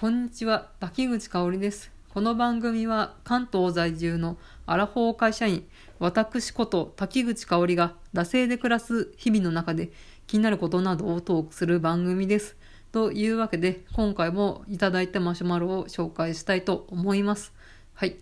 こんにちは、滝口香織です。この番組は関東在住のアラフォー会社員、私こと滝口香織が惰性で暮らす日々の中で気になることなどをトークする番組です。というわけで、今回もいただいたマシュマロを紹介したいと思います。はい。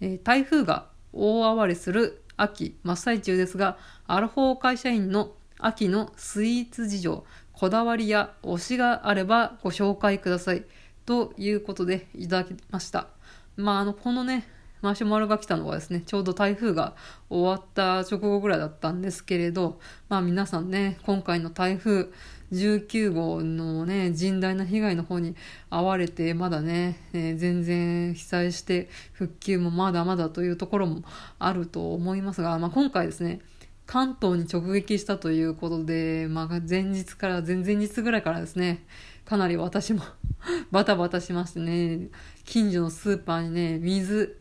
えー台風が大暴れする秋真っ最中ですが、アラフォー会社員の秋のスイーツ事情、こだわりや推しがあればご紹介ください。ということでいただきました。まあ、あの、このね、マシュマロが来たのはですね、ちょうど台風が終わった直後ぐらいだったんですけれど、まあ皆さんね、今回の台風19号のね、甚大な被害の方に遭われて、まだね、えー全然被災して復旧もまだまだというところもあると思いますが、まあ今回ですね、関東に直撃したということで、まあ前日から前々日ぐらいからですね、かなり私も バタバタしましてね、近所のスーパーにね、水、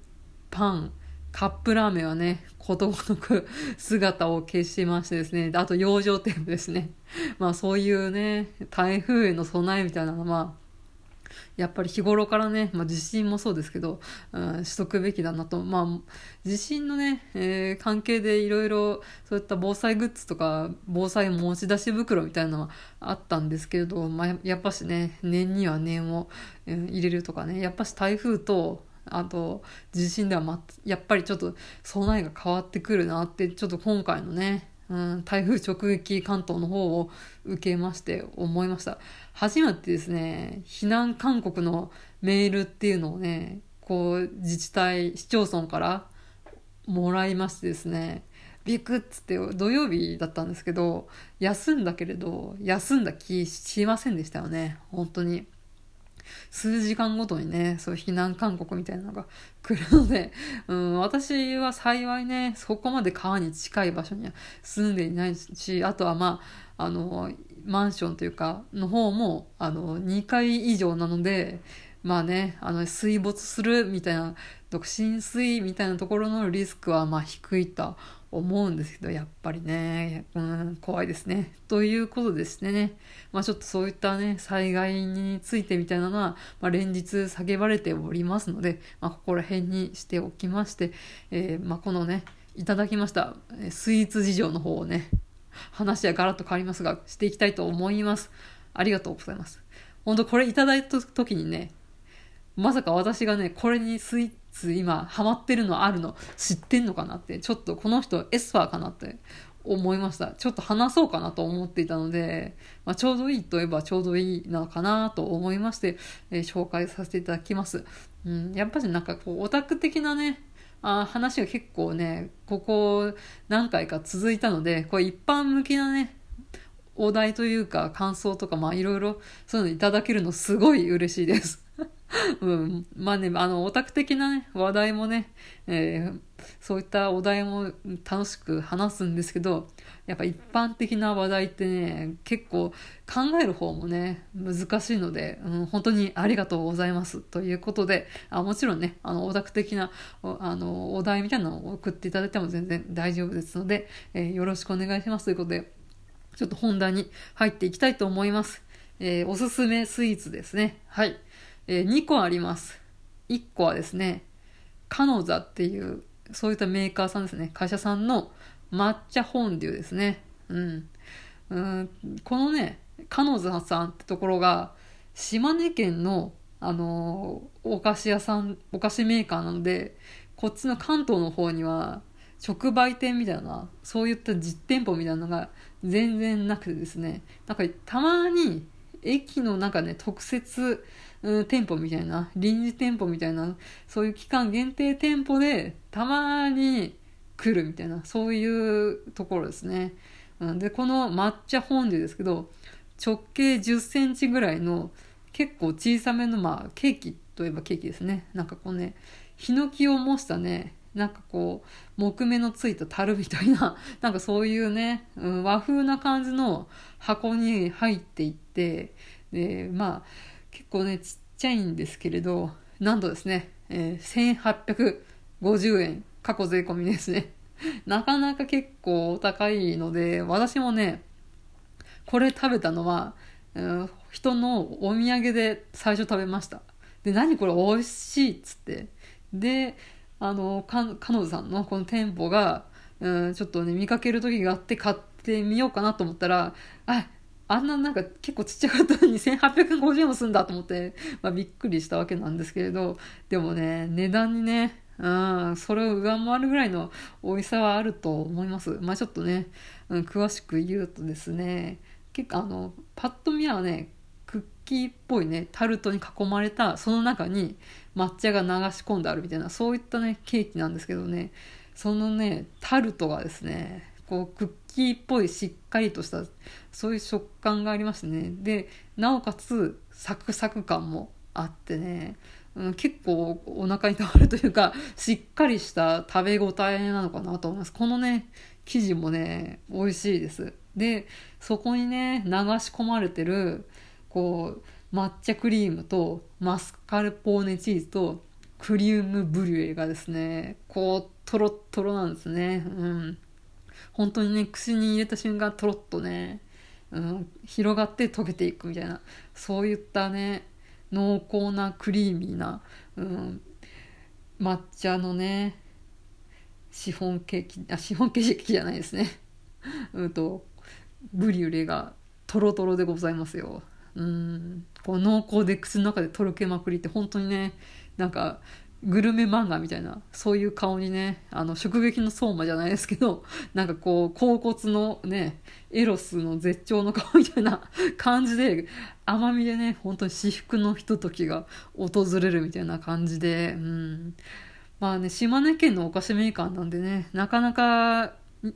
パン、カップラーメンはね、ことごとく 姿を消しましてですね、あと養生テープですね。まあそういうね、台風への備えみたいなのは、まあ、やっぱり日頃からね、まあ、地震もそうですけど、うん、しとくべきだなと、まあ、地震のね、えー関係でいろいろそういった防災グッズとか防災持ち出し袋みたいなのはあったんですけれど、まあ、やっぱしね念には念を、うん入れるとかねやっぱし台風とあと地震では、ま、やっぱりちょっと備えが変わってくるなってちょっと今回のねうん、台風直撃関東の方を受けまして思いました。初めてですね、避難勧告のメールっていうのをね、こう自治体、市町村からもらいましてですね、ビクッつって土曜日だったんですけど、休んだけれど、休んだ気しませんでしたよね、本当に。数時間ごとにね、そう避難勧告みたいなのが来るので、うん、私は幸いね、そこまで川に近い場所には住んでいないし、あとはまあ、あの、マンションというか、の方も、あの、2階以上なので、まあね、あの、水没するみたいな、浸水みたいなところのリスクはまあ低いと思うんですけど、やっぱりね、うん、怖いですね。ということですね。まあちょっとそういったね、災害についてみたいなのは、まあ連日叫ばれておりますので、まあここら辺にしておきまして、えーまあこのね、いただきました、スイーツ事情の方をね、話はガラッと変わりますが、していきたいと思います。ありがとうございます。本当これいただいた時にね、まさか私がね、これにスイーツ今ハマってるのあるの知ってんのかなって、ちょっとこの人エスパーかなって思いました。ちょっと話そうかなと思っていたので、まあ、ちょうどいいといえばちょうどいいのかなと思いまして、えー紹介させていただきます。うん、やっぱりなんかこうオタク的なね、あ話が結構ね、ここ何回か続いたので、これ一般向きなね、お題というか感想とかまあいろいろそういうのいただけるのすごい嬉しいです。うん、まあね、あの、オタク的なね、話題もね、えーそういったお題も楽しく話すんですけど、やっぱ一般的な話題ってね、結構考える方もね、難しいので、うん、本当にありがとうございます。ということで、あもちろんね、あの、オタク的なおあのお題みたいなのを送っていただいても全然大丈夫ですので、えーよろしくお願いします。ということで、ちょっと本題に入っていきたいと思います。えーおすすめスイーツですね。はい。えー2個あります。1個はですね、カノザっていう、そういったメーカーさんですね。会社さんの抹茶フォンデュですね。うん。うんこのね、カノザさんってところが、島根県の、あのーお菓子屋さん、お菓子メーカーなので、こっちの関東の方には、直売店みたいな、そういった実店舗みたいなのが全然なくてですね、なんかたまに駅の中ね、特設、うん店舗みたいな、臨時店舗みたいな、そういう期間限定店舗でたまに来るみたいな、そういうところですね。うんで、この抹茶フォンデュですけど、直径10センチぐらいの結構小さめの、まあ、ケーキといえばケーキですね。なんかこうね、ヒノキを模したね、なんかこう、木目のついた樽みたいな、なんかそういうね、うん和風な感じの箱に入っていって、で、まあ、結構ね、ちっちゃいんですけれど、なんとですね、えー1850円、過去税込みですね。なかなか結構お高いので、私もね、これ食べたのは、うん人のお土産で最初食べましたで何これ美味しいっつってであの彼女さんのこの店舗が、うん、ちょっとね見かける時があって買ってみようかなと思ったらああんななんか結構ちっちゃかったのに1850円もすんだと思って、まあ、びっくりしたわけなんですけれどでもね値段にねうん、それを上回るぐらいの美味しさはあると思います。まあちょっとね、うん、詳しく言うとですね、結構あの、パッと見はね、クッキーっぽいね、タルトに囲まれた、その中に抹茶が流し込んであるみたいな、そういったね、ケーキなんですけどね、そのね、タルトがですね、こう、クッキーっぽいしっかりとした、そういう食感がありましてね、で、なおかつ、サクサク感もあってね、うん、結構お腹にたまるというか、しっかりした食べ応えなのかなと思います。このね、生地もね、美味しいです。で、そこにね、流し込まれてる、こう、抹茶クリームとマスカルポーネチーズとクリームブリュレがですね、こう、トロットロなんですね。うん。本当にね、口に入れた瞬間、トロッとね、うん、広がって溶けていくみたいな、そういったね、濃厚なクリーミーな、うん、抹茶のねシフォンケーキあシフォンケーキじゃないですね。うんとブリュレがトロトロでございますよ。うんこう濃厚で口の中でとろけまくりって本当にねなんかグルメ漫画みたいな、そういう顔にね、あの、食撃の相馬じゃないですけど、なんかこう、甲骨のね、エロスの絶頂の顔みたいな 感じで、甘みでね、本当に至福のひとときが訪れるみたいな感じで、うん。まあね、島根県のお菓子メーカーなんでね、なかなか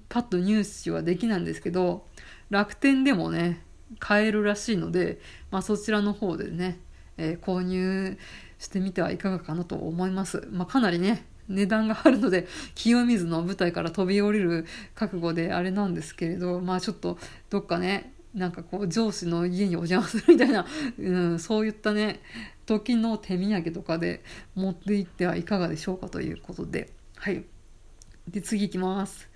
パッと入手はできないんですけど、楽天でもね、買えるらしいので、まあそちらの方でね、えー、購入してみてはいかがかなと思います。まあ、かなりね、値段があるので、清水の舞台から飛び降りる覚悟であれなんですけれど、まあちょっとどっかね、なんかこう上司の家にお邪魔するみたいな、うん、そういったね、時の手土産とかで持って行ってはいかがでしょうかということで、はい。で、次行きます。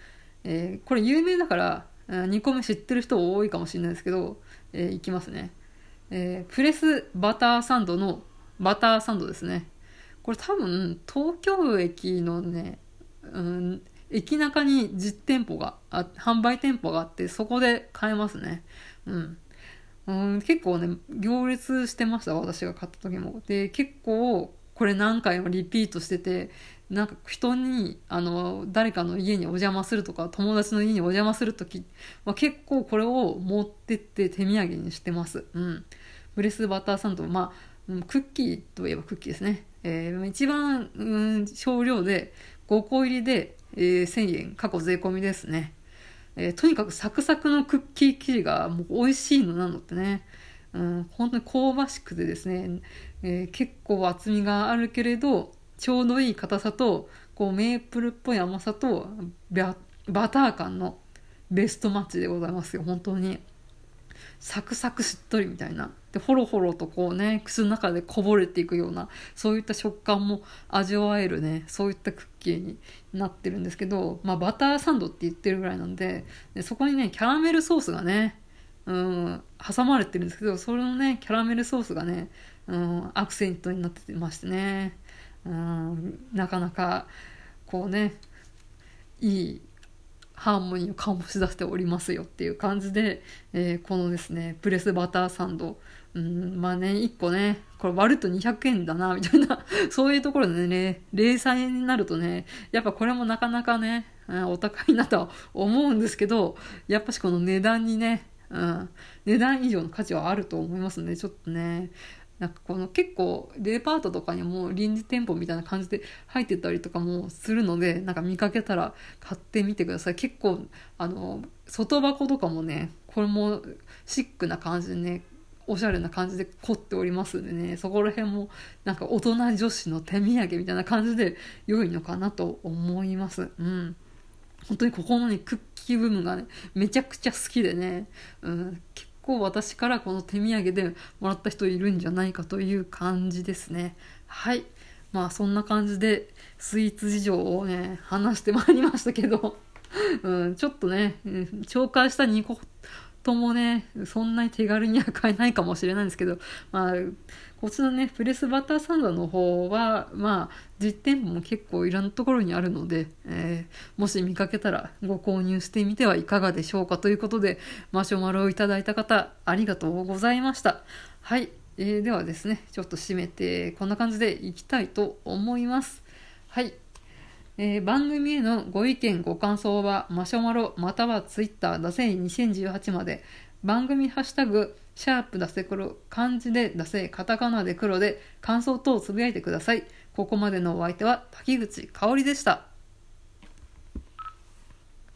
えー、これ有名だから、2個目知ってる人多いかもしれないですけど、えー、いきますね。えー、プレスバターサンドのバターサンドですね。これ多分、東京駅のね、うん、駅中に実店舗があ、販売店舗があって、そこで買えますね。うん。うん、結構ね、行列してました、私が買った時も。で、結構、これ何回もリピートしてて、なんか人に、あの、誰かの家にお邪魔するとか、友達の家にお邪魔するときは結構これを持ってって手土産にしてます。うん。ブレスバターサンド、まあ、うんクッキーといえばクッキーですね。えー、一番、うん、少量で5個入りで、えー、1000円、過去税込みですね。えー、とにかくサクサクのクッキー生地がもう美味しいのなのってね、うん、本当に香ばしくてですね、えー、結構厚みがあるけれど、ちょうどいい硬さと、こうメープルっぽい甘さとバター感のベストマッチでございますよ、本当に。サクサクしっとりみたいな。で、ほろほろとこうね、口の中でこぼれていくような、そういった食感も味わえるね、そういったクッキーになってるんですけど、まあバターサンドって言ってるぐらいなんで、でそこにね、キャラメルソースがね、うん、挟まれてるんですけど、それのね、キャラメルソースがね、うん、アクセントになってましてね、うん、なかなか、こうね、いいハーモニーを醸し出しておりますよっていう感じで、えー、このですね、プレスバターサンド、うん、まあね、1個ね、これ割ると200円だな、みたいな、そういうところでね、零細になるとね、やっぱこれもなかなかね、うん、お高いなとは思うんですけど、やっぱしこの値段にね、うん、値段以上の価値はあると思いますね。ちょっとね、なんかこの結構デパートとかにも臨時店舗みたいな感じで入ってたりとかもするのでなんか見かけたら買ってみてください。結構あの外箱とかもねこれもシックな感じでねおしゃれな感じで凝っておりますんでねそこら辺もなんか大人女子の手土産みたいな感じで良いのかなと思います。うん。本当にここのねクッキー部分がねめちゃくちゃ好きでね、うん、結構私からこの手土産でもらった人いるんじゃないかという感じですね。はい。まあそんな感じでスイーツ事情をね、話してまいりましたけど、うん、ちょっとね、紹介した2個ともねそんなに手軽には買えないかもしれないんですけどまあこっちのねプレスバターサンドの方はまあ実店舗も結構いろんなところにあるので、えー、もし見かけたらご購入してみてはいかがでしょうかということでマシュマロをいただいた方ありがとうございましたはいえー、ではですね、ちょっと締めて、こんな感じでいきたいと思います。はい。えー、番組へのご意見、ご感想は、マシュマロ、またはツイッター、だせい2018まで、番組ハッシュタグ、シャープだせ黒、漢字でだせカタカナで黒で、感想等をつぶやいてください。ここまでのお相手は、滝口香織でした。